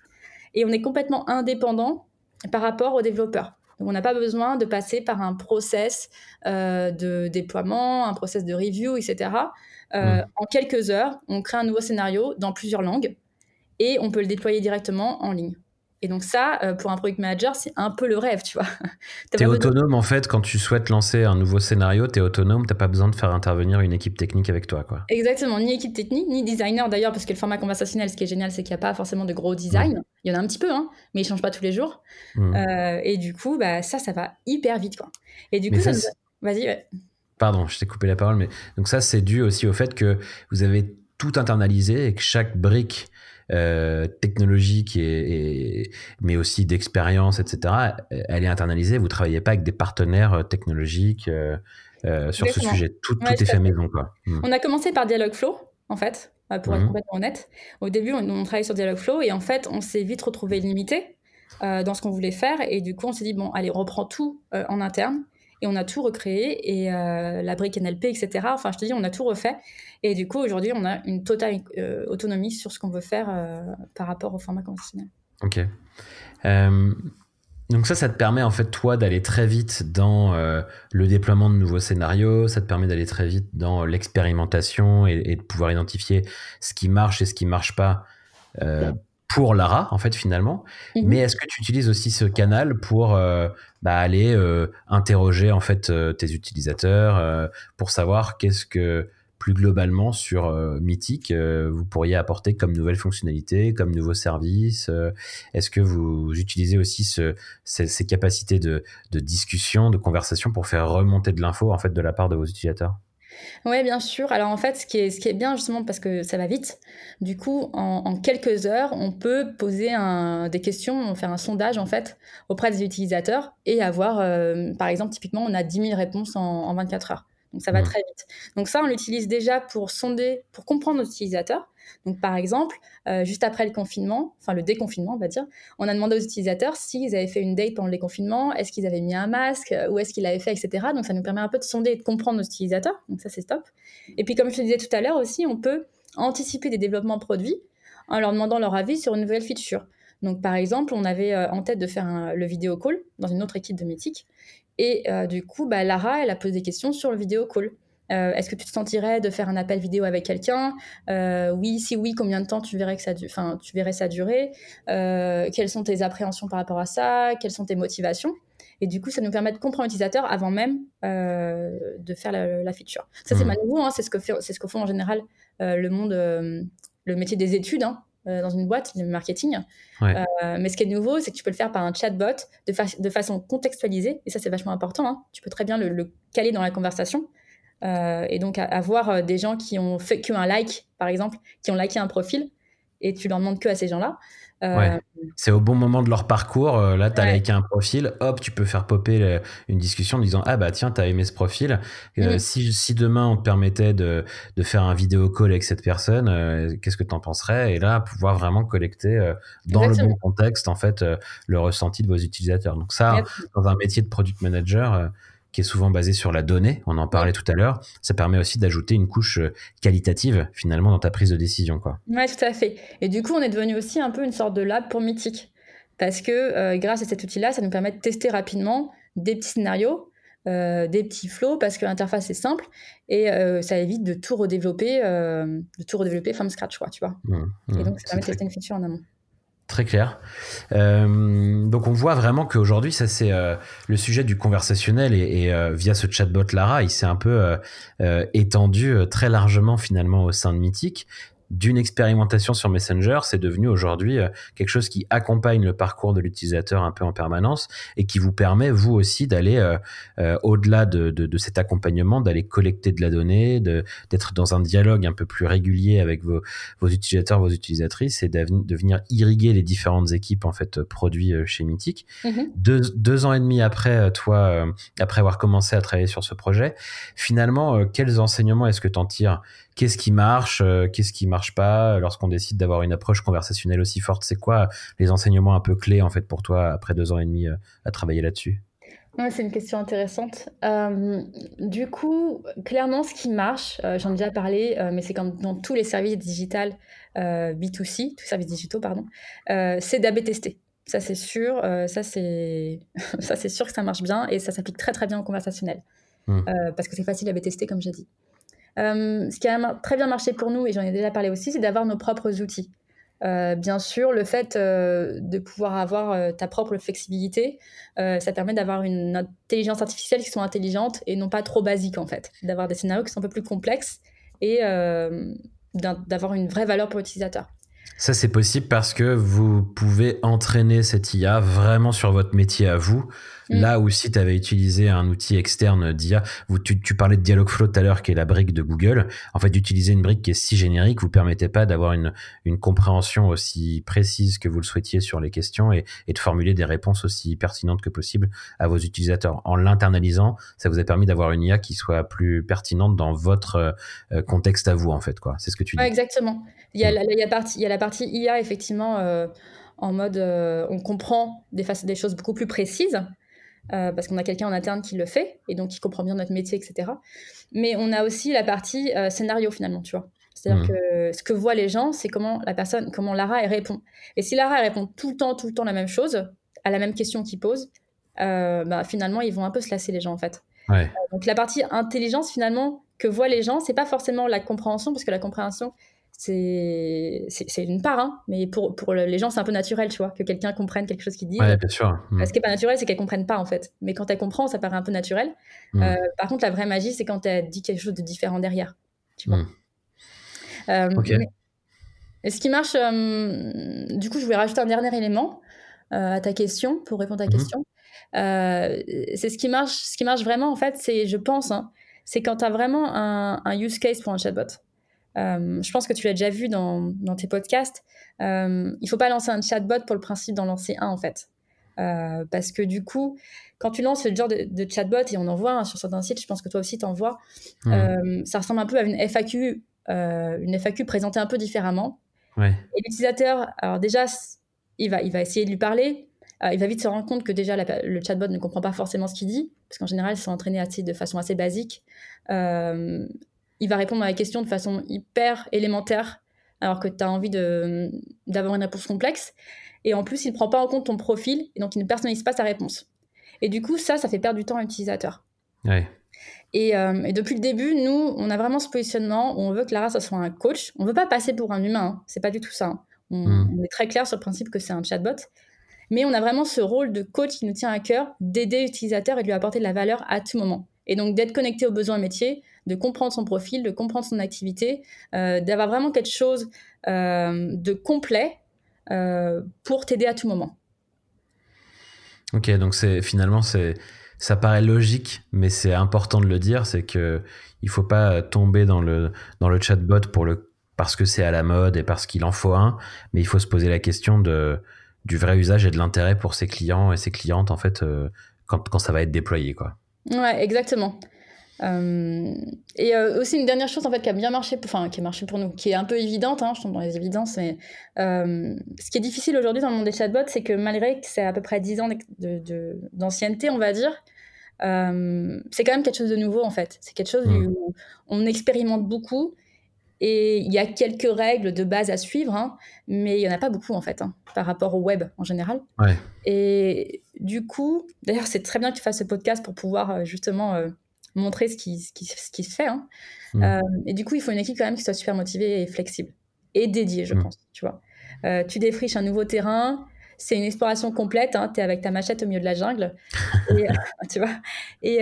Et on est complètement indépendant par rapport aux développeurs. Donc, on n'a pas besoin de passer par un process euh, de déploiement, un process de review, etc. Euh, en quelques heures, on crée un nouveau scénario dans plusieurs langues et on peut le déployer directement en ligne. Et donc ça, euh, pour un product manager, c'est un peu le rêve, tu vois.
Tu es autonome en fait quand tu souhaites lancer un nouveau scénario, tu es autonome, tu pas besoin de faire intervenir une équipe technique avec toi. quoi.
Exactement, ni équipe technique, ni designer d'ailleurs, parce que le format conversationnel, ce qui est génial, c'est qu'il n'y a pas forcément de gros design. Il y en a un petit peu, hein, mais ils ne changent pas tous les jours. Mm. Euh, et du coup, bah, ça, ça va hyper vite. Quoi. Et du coup, ça, vas-y.
Pardon, je t'ai coupé la parole, mais donc ça, c'est dû aussi au fait que vous avez tout internalisé et que chaque brique euh, technologique et, mais aussi d'expérience, etc. Elle est internalisée. Vous travaillez pas avec des partenaires euh, technologiques euh, sur ce sujet. Tout, est fait maison, quoi.
Hmm. On a commencé par Dialogflow, en fait, pour être hmm. complètement honnête. Au début, on, on travaillait sur Dialogflow et en fait, on s'est vite retrouvé limité dans ce qu'on voulait faire et du coup, on s'est dit bon, allez, on reprend tout en interne et on a tout recréé et la brique NLP, etc. Enfin, je te dis, on a tout refait et du coup, aujourd'hui, on a une totale euh, autonomie sur ce qu'on veut faire euh, par rapport au format conventionnel.
Ok. Euh, donc ça, ça te permet en fait toi d'aller très vite dans le déploiement de nouveaux scénarios, ça te permet d'aller très vite dans l'expérimentation et, de pouvoir identifier ce qui marche et ce qui marche pas pour Lara en fait finalement. Mhm. Mais est-ce que tu utilises aussi ce canal pour bah, aller interroger en fait tes utilisateurs pour savoir qu'est-ce que plus globalement sur euh, Mythic, euh, vous pourriez apporter comme nouvelles fonctionnalités, comme nouveaux services euh, Est-ce que vous utilisez aussi ces, capacités de, discussion, de conversation pour faire remonter de l'info en fait de la part de vos utilisateurs?
Oui, bien sûr. Alors en fait, ce qui, est, ce qui est bien justement parce que ça va vite, du coup, en, quelques heures, on peut poser des questions, faire un sondage en fait auprès des utilisateurs et avoir, par exemple, typiquement, on a 10 000 réponses en, en 24 heures. Donc ça va très vite. Donc ça, on l'utilise déjà pour sonder, pour comprendre nos utilisateurs. Donc par exemple, euh, juste après le confinement, enfin le déconfinement, on va dire, on a demandé aux utilisateurs s'ils avaient fait une date pendant le déconfinement, est-ce qu'ils avaient mis un masque, où est-ce qu'ils l'avaient fait, etc. Donc ça nous permet un peu de sonder et de comprendre nos utilisateurs. Donc ça, c'est top. Et puis comme je te disais tout à l'heure aussi, on peut anticiper des développements produits en leur demandant leur avis sur une nouvelle feature. Donc, par exemple, on avait en tête de faire le vidéo call dans une autre équipe de Mythique. Et du coup, bah, Lara, elle a posé des questions sur le vidéo call. Est-ce que tu te sentirais de faire un appel vidéo avec quelqu'un? Oui, si oui, combien de temps tu verrais que ça, enfin, tu verrais ça durer? Quelles sont tes appréhensions par rapport à ça? Quelles sont tes motivations? Et du coup, ça nous permet de comprendre l'utilisateur avant même euh, de faire la, feature. Ça, c'est mmh. nouveau, hein, c'est ce que c'est ce que font en général euh, le monde, euh, le métier des études. Hein, dans une boîte, le marketing. mais ce qui est nouveau, c'est que tu peux le faire par un chatbot de, de façon contextualisée. Et ça, c'est vachement important. Hein. Tu peux très bien le, caler dans la conversation. Et donc, avoir des gens qui ont fait que un like, par exemple, qui ont liké un profil, et tu leur demandes que à ces gens-là.
Euh, c'est au bon moment de leur parcours. Euh, là, tu as liké un profil, hop, tu peux faire popper une discussion en disant Ah bah tiens, tu as aimé ce profil. Euh, si, si, demain on te permettait de, de, faire un vidéo call avec cette personne, qu'est-ce que tu en penserais? Et là, pouvoir vraiment collecter dans le bon contexte en fait le ressenti de vos utilisateurs. Donc, ça, dans un métier de product manager, qui est souvent basé sur la donnée, on en parlait tout à l'heure, ça permet aussi d'ajouter une couche euh, qualitative finalement dans ta prise de décision. Quoi.
Ouais, tout à fait. Et du coup, on est devenu aussi un peu une sorte de lab pour Mythic. Parce que euh, grâce à cet outil-là, ça nous permet de tester rapidement des petits scénarios, euh, des petits flows, parce que l'interface est simple et ça évite de tout redévelopper, de tout redévelopper from scratch, quoi, tu vois. Mmh, mmh. et donc, ça permet de tester une feature en amont.
Très clair. Euh, donc on voit vraiment qu'aujourd'hui, ça c'est euh, le sujet du conversationnel et, euh, via ce chatbot Lara, il s'est un peu étendu très largement finalement au sein de Mythique d'une expérimentation sur Messenger, c'est devenu aujourd'hui euh, quelque chose qui accompagne le parcours de l'utilisateur un peu en permanence et qui vous permet, vous aussi, d'aller euh, euh, au-delà de, de, de, cet accompagnement, d'aller collecter de la donnée, d'être dans un dialogue un peu plus régulier avec vos, vos utilisateurs, vos utilisatrices et de venir irriguer les différentes équipes en fait produits chez Mythic. Mm-hmm. deux, deux, ans et demi après, toi, après avoir commencé à travailler sur ce projet, finalement, quels enseignements est-ce que tu en tires qu'est-ce qui marche, euh, qu'est-ce qui marche pas lorsqu'on décide d'avoir une approche conversationnelle aussi forte C'est quoi les enseignements un peu clés en fait pour toi après deux ans et demi euh, à travailler là-dessus?
C'est une question intéressante. Euh, du coup, clairement, ce qui marche, j'en ai déjà parlé, mais c'est comme dans tous les services digitaux B2C, tous services digitaux, pardon, c'est d'AB tester. Ça, c'est sûr. ça, c'est ça, c'est sûr que ça marche bien et ça s'applique très très bien au conversationnel. Mmh. parce que c'est facile à tester, comme j'ai dit. Euh, ce qui a très bien marché pour nous, et j'en ai déjà parlé aussi, c'est d'avoir nos propres outils. Euh, bien sûr, le fait euh, de pouvoir avoir ta propre flexibilité, ça permet d'avoir une intelligence artificielle qui soit intelligente et non pas trop basique en fait. D'avoir des scénarios qui sont un peu plus complexes et d'avoir une vraie valeur pour l'utilisateur.
Ça, c'est possible parce que vous pouvez entraîner cette IA vraiment sur votre métier à vous. Mm. Là où si tu avais utilisé un outil externe d'IA, tu, tu parlais de Dialogflow tout à l'heure, qui est la brique de Google. En fait, d'utiliser une brique qui est si générique vous permettez pas d'avoir une, une compréhension aussi précise que vous le souhaitiez sur les questions et, et de formuler des réponses aussi pertinentes que possible à vos utilisateurs. En l'internalisant, ça vous a permis d'avoir une IA qui soit plus pertinente dans votre euh, contexte à vous, en fait. quoi. C'est ce que tu dis.
exactement. Il y, a mm. la, il, y a partie, il y a la partie IA, effectivement, euh, en mode euh, on comprend des, des choses beaucoup plus précises. Euh, parce qu'on a quelqu'un en interne qui le fait et donc qui comprend bien notre métier, etc. Mais on a aussi la partie euh, scénario finalement, tu vois. C'est-à-dire mmh. que ce que voient les gens, c'est comment la personne, comment Lara elle répond. Et si Lara elle répond tout le temps, tout le temps la même chose, à la même question qu'il pose, euh, bah, finalement ils vont un peu se lasser les gens en fait. donc la partie intelligence finalement que voient les gens, c'est pas forcément la compréhension parce que la compréhension c'est une part, hein, mais pour, pour les gens, c'est un peu naturel, tu vois, que quelqu'un comprenne quelque chose qu'il dit.
Ouais, bien sûr.
Mm. Ce qui n'est pas naturel, c'est qu'elle ne comprenne pas, en fait. Mais quand elle comprend, ça paraît un peu naturel. Mm. Euh, par contre, la vraie magie, c'est quand elle dit quelque chose de différent derrière. Tu vois. Mm. Euh, et ce qui marche, euh, du coup, je voulais rajouter un dernier élément à ta question, pour répondre à ta mm-hmm. question. c'est ce qui marche, ce qui marche vraiment, en fait, c'est, je pense, hein, c'est quand tu as vraiment un, un use case pour un chatbot. Euh, je pense que tu l'as déjà vu dans, tes podcasts. Euh, il faut pas lancer un chatbot pour le principe d'en lancer un, en fait. Euh, parce que du coup, quand tu lances ce genre de, chatbot, et on en voit hein, sur certains sites, je pense que toi aussi t'en vois, ça ressemble un peu à une FAQ, une FAQ présentée un peu différemment. Et l'utilisateur, alors déjà, il va, il va essayer de lui parler, il va vite se rendre compte que déjà le chatbot ne comprend pas forcément ce qu'il dit, parce qu'en général, ils sont entraînés assez, de façon assez basique. Euh, il va répondre à la question de façon hyper élémentaire, alors que tu as envie d'avoir une réponse complexe. Et en plus, il ne prend pas en compte ton profil, et donc il ne personnalise pas sa réponse. Et du coup, ça, ça fait perdre du temps à l'utilisateur.
Ouais.
Et, euh, et, depuis le début, nous, on a vraiment ce positionnement où on veut que Lara, ça soit un coach. On ne veut pas passer pour un humain, hein. c'est pas du tout ça. Hein. On, hmm. on, est très clair sur le principe que c'est un chatbot. Mais on a vraiment ce rôle de coach qui nous tient à cœur d'aider l'utilisateur et de lui apporter de la valeur à tout moment. Et donc d'être connecté aux besoins métiers, de comprendre son profil, de comprendre son activité, euh, d'avoir vraiment quelque chose euh, de complet euh, pour t'aider à tout moment.
Ok, donc c'est finalement c'est ça paraît logique, mais c'est important de le dire, c'est que il faut pas tomber dans le dans le chatbot pour le parce que c'est à la mode et parce qu'il en faut un, mais il faut se poser la question de du vrai usage et de l'intérêt pour ses clients et ses clientes en fait quand, quand ça va être déployé quoi.
Ouais, exactement. Euh, et euh, aussi une dernière chose en fait qui a bien marché, enfin qui a marché pour nous, qui est un peu évidente, hein, je tombe dans les évidences, mais euh, ce qui est difficile aujourd'hui dans le monde des chatbots, c'est que malgré que c'est à peu près 10 ans d'ancienneté, de, on va dire, c'est quand même quelque chose de nouveau en fait. C'est quelque chose mmh. où on expérimente beaucoup et il y a quelques règles de base à suivre, hein, mais il y en a pas beaucoup en fait hein, par rapport au web en général.
Ouais.
Et du coup, d'ailleurs c'est très bien que tu fasses ce podcast pour pouvoir justement montrer ce qui, ce qui, ce qui se fait. Hein. Mmh. Euh, et du coup, il faut une équipe quand même qui soit super motivée et flexible et dédiée, je mmh. pense. Tu vois, euh, tu défriches un nouveau terrain. C'est une exploration complète. Hein, tu es avec ta machette au milieu de la jungle. et, euh, tu vois et,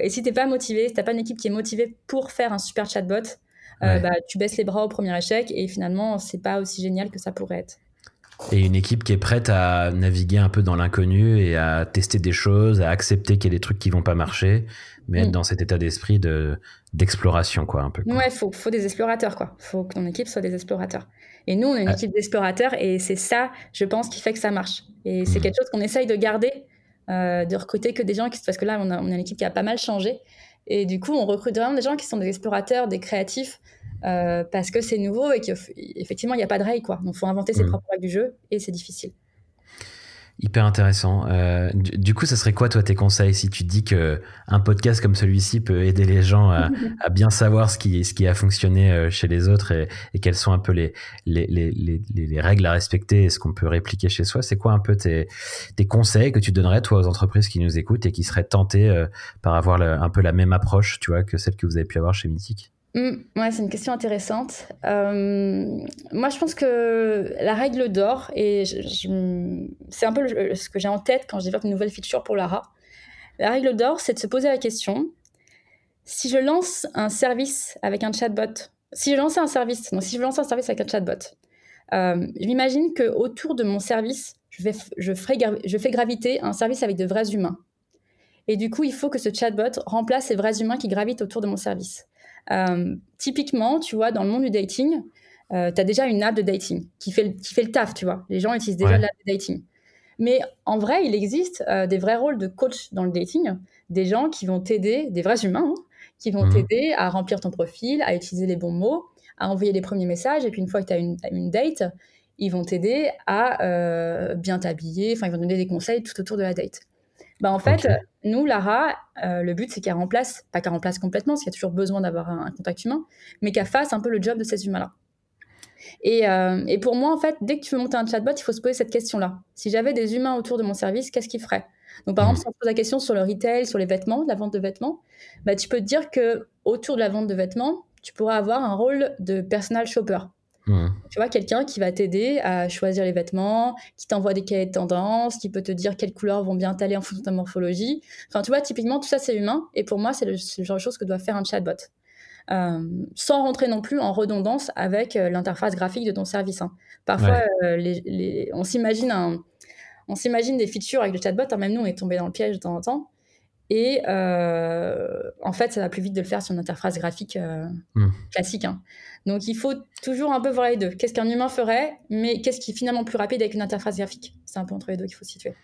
et si tu n'es pas motivé, si tu n'as pas une équipe qui est motivée pour faire un super chatbot, bah, tu baisses les bras au premier échec et finalement, c'est pas aussi génial que ça pourrait être.
Et une équipe qui est prête à naviguer un peu dans l'inconnu et à tester des choses, à accepter qu'il y a des trucs qui vont pas marcher mais être mm. dans cet état d'esprit de d'exploration quoi un peu.
Ouais, faut faut des explorateurs quoi. Faut que ton équipe soit des explorateurs. Et nous, on est une équipe d'explorateurs et c'est ça, je pense, qui fait que ça marche. Et c'est mm. quelque chose qu'on essaye de garder, euh, de recruter que des gens qui parce que là, on a, on a une équipe qui a pas mal changé. Et du coup, on recrute vraiment des gens qui sont des explorateurs, des créatifs, euh, parce que c'est nouveau et qu'effectivement, il n'y a pas de règles. Quoi. Donc, il faut inventer ses mm. propres règles du jeu et c'est difficile.
Hyper intéressant. Euh, du, coup, ce serait quoi, toi, tes conseils si tu dis que un podcast comme celui-ci peut aider les gens à, bien savoir ce qui, ce qui a fonctionné euh, chez les autres et, quelles sont un peu les, les, les, les, règles à respecter et ce qu'on peut répliquer chez soi? C'est quoi un peu tes, tes conseils que tu donnerais, toi, aux entreprises qui nous écoutent et qui seraient tentées euh, par avoir un peu la même approche, tu vois, que celle que vous avez pu avoir chez Mythique?
Mmh, ouais, c'est une question intéressante. Euh, moi, je pense que la règle d'or, et c'est un peu ce que j'ai en tête quand je développe une nouvelle feature pour Lara. La règle d'or, c'est de se poser la question si je lance un service avec un chatbot, si je lance un service, non, si je lance un service avec un chatbot, euh, je m'imagine que autour de mon service, je, vais, je, fais graviter un service avec de vrais humains. Et du coup, il faut que ce chatbot remplace ces vrais humains qui gravitent autour de mon service. Euh, typiquement, tu vois, dans le monde du dating, euh, tu as déjà une app de dating qui fait, le, qui fait le taf, tu vois. Les gens utilisent déjà l'app de dating. Mais en vrai, il existe euh, des vrais rôles de coach dans le dating, des gens qui vont t'aider, des vrais humains, hein, qui vont mhm. t'aider à remplir ton profil, à utiliser les bons mots, à envoyer les premiers messages. Et puis une fois que tu as une, une, date, ils vont t'aider à bien t'habiller, enfin, ils vont donner des conseils tout autour de la date. Bah, en fait, nous, Lara, euh, le but, c'est qu'elle remplace, pas qu'elle remplace complètement, parce qu'il y a toujours besoin d'avoir un, contact humain, mais qu'elle fasse un peu le job de ces humains-là. Et, euh, et, pour moi, en fait, dès que tu veux monter un chatbot, il faut se poser cette question-là. Si j'avais des humains autour de mon service, qu'est-ce qu'ils feraient? Donc, par mmh. exemple, si on se pose la question sur le retail, sur les vêtements, la vente de vêtements, bah, tu peux te dire que autour de la vente de vêtements, tu pourrais avoir un rôle de personal shopper. Mmh. Tu vois, quelqu'un qui va t'aider à choisir les vêtements, qui t'envoie des cahiers de tendance, qui peut te dire quelles couleurs vont bien t'aller en fonction de ta morphologie. Enfin, tu vois, typiquement, tout ça, c'est humain. Et pour moi, c'est le, genre de choses que doit faire un chatbot. Euh, sans rentrer non plus en redondance avec euh, l'interface graphique de ton service. Hein. Parfois, euh, les, on s'imagine on s'imagine des features avec le chatbot. Hein, même nous, on est tombé dans le piège de temps en temps. Et en fait, ça va plus vite de le faire sur une interface graphique mmh. classique. Hein. Donc il faut toujours un peu voir les deux. Qu'est-ce qu'un humain ferait, mais qu'est-ce qui est finalement plus rapide avec une interface graphique? C'est un peu entre les deux qu'il faut situer.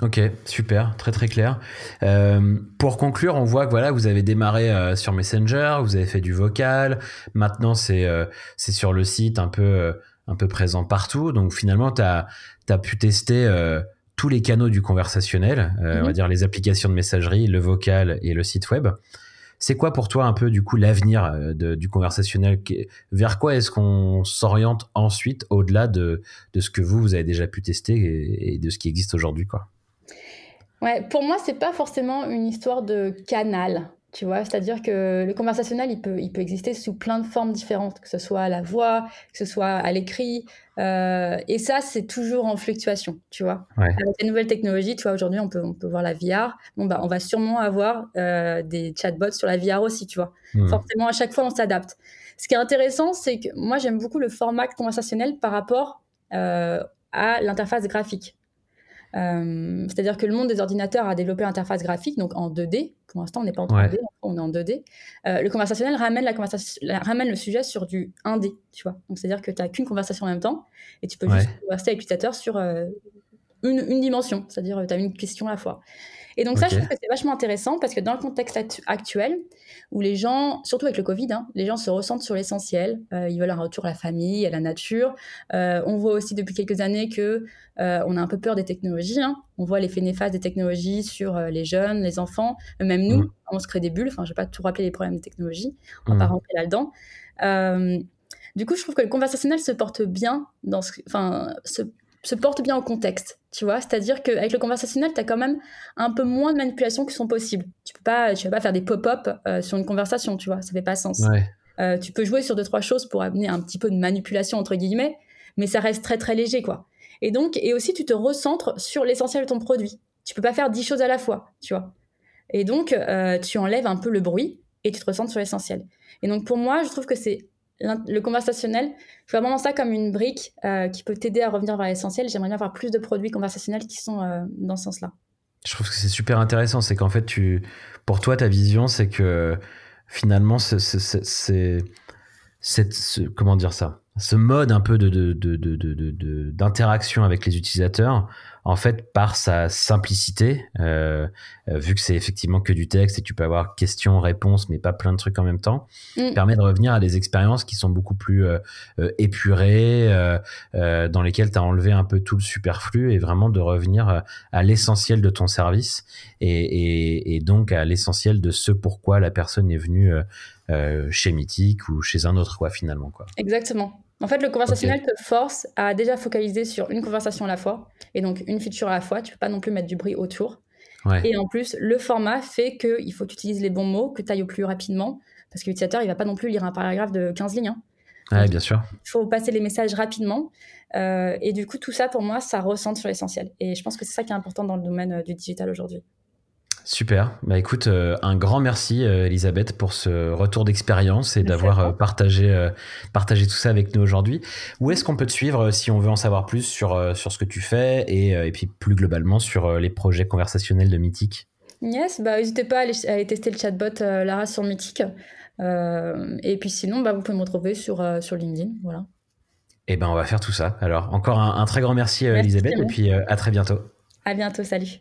Ok, super, très très clair. Euh, pour conclure, on voit que voilà, vous avez démarré euh, sur Messenger, vous avez fait du vocal, maintenant c'est euh, c'est sur le site un peu, un peu présent partout. Donc finalement, tu as, as, pu tester tous les canaux du conversationnel, on va mhm. dire les applications de messagerie, le vocal et le site web. C'est quoi pour toi un peu du coup l'avenir du conversationnel? Vers quoi est-ce qu'on s'oriente ensuite au-delà de, de, ce que vous, vous avez déjà pu tester et, et de ce qui existe aujourd'hui quoi?
Ouais, pour moi, c'est pas forcément une histoire de canal. Tu vois, c'est-à-dire que le conversationnel, il peut, il peut exister sous plein de formes différentes, que ce soit à la voix, que ce soit à l'écrit. Euh, et ça, c'est toujours en fluctuation, tu vois. Avec les nouvelles technologies, tu vois, aujourd'hui, on peut, on peut voir la VR. Bon, bah, on va sûrement avoir euh, des chatbots sur la VR aussi, tu vois. Hmm. Forcément, à chaque fois, on s'adapte. Ce qui est intéressant, c'est que moi, j'aime beaucoup le format conversationnel par rapport euh, à l'interface graphique. Euh, c'est-à-dire que le monde des ordinateurs a développé l'interface graphique, donc en 2D. Pour l'instant, on n'est pas en 3D, on est en 2D. Euh, le conversationnel ramène, la conversation, ramène le sujet sur du 1D, tu vois. Donc, c'est-à-dire que tu n'as qu'une conversation en même temps et tu peux juste converser avec l'utilisateur sur euh, une, une, dimension, c'est-à-dire tu as une question à la fois. Et donc ça, je trouve que c'est vachement intéressant parce que dans le contexte actuel, où les gens, surtout avec le Covid, hein, les gens se ressentent sur l'essentiel. Euh, ils veulent un retour à la famille, à la nature. Euh, on voit aussi depuis quelques années que euh, on a un peu peur des technologies. Hein. On voit l'effet néfaste des technologies sur les jeunes, les enfants, même nous. Mm. On se crée des bulles. Enfin, je vais pas tout rappeler les problèmes des technologies. On va pas mm. rentrer là-dedans. du coup, je trouve que le conversationnel se porte bien dans ce, enfin, se se porte bien au contexte, tu vois? C'est-à-dire qu'avec le conversationnel, tu as quand même un peu moins de manipulations qui sont possibles. Tu peux pas, tu vas pas faire des pop-up euh, sur une conversation, tu vois? Ça fait pas sens. Euh, tu peux jouer sur deux trois choses pour amener un petit peu de manipulation entre guillemets, mais ça reste très très léger, quoi. Et donc, et aussi, tu te recentres sur l'essentiel de ton produit. Tu peux pas faire dix choses à la fois, tu vois? Et donc, euh, tu enlèves un peu le bruit et tu te recentres sur l'essentiel. Et donc, pour moi, je trouve que c'est le conversationnel, je vois vraiment ça comme une brique euh, qui peut t'aider à revenir vers l'essentiel. J'aimerais bien avoir plus de produits conversationnels qui sont euh, dans ce sens-là.
Je trouve que c'est super intéressant. C'est qu'en fait, tu, pour toi, ta vision, c'est que finalement, c'est, comment dire ça? Ce mode un peu de, d'interaction avec les utilisateurs, en fait, par sa simplicité, euh, euh, vu que c'est effectivement que du texte et tu peux avoir questions, réponses, mais pas plein de trucs en même temps, mm. permet de revenir à des expériences qui sont beaucoup plus euh, épurées, dans lesquelles tu as enlevé un peu tout le superflu et vraiment de revenir à l'essentiel de ton service et, et donc à l'essentiel de ce pourquoi la personne est venue chez Mythique ou chez un autre, quoi, finalement. Quoi.
Exactement. En fait, le conversationnel te force à déjà focaliser sur une conversation à la fois, et donc une feature à la fois. Tu peux pas non plus mettre du bruit autour. Et en plus, le format fait qu'il faut que tu utilises les bons mots, que tu ailles au plus rapidement, parce que l'utilisateur, il va pas non plus lire un paragraphe de 15 lignes.
Hein. bien sûr.
Il faut passer les messages rapidement. Euh, et du coup, tout ça, pour moi, ça ressent sur l'essentiel. Et je pense que c'est ça qui est important dans le domaine euh, du digital aujourd'hui.
Super. Bah écoute, euh, un grand merci euh, Elisabeth pour ce retour d'expérience et d'avoir euh, partagé, partagé tout ça avec nous aujourd'hui. Où est-ce qu'on peut te suivre si on veut en savoir plus sur, sur ce que tu fais et, et puis plus globalement sur les projets conversationnels de Mythique
Yes, bah n'hésitez pas à aller, tester le chatbot Lara sur Mythique. et puis sinon, bah, vous pouvez me retrouver sur, sur LinkedIn. Voilà.
Et eh ben on va faire tout ça. Alors encore un, très grand merci, merci Elisabeth et puis à très bientôt.
À bientôt, salut.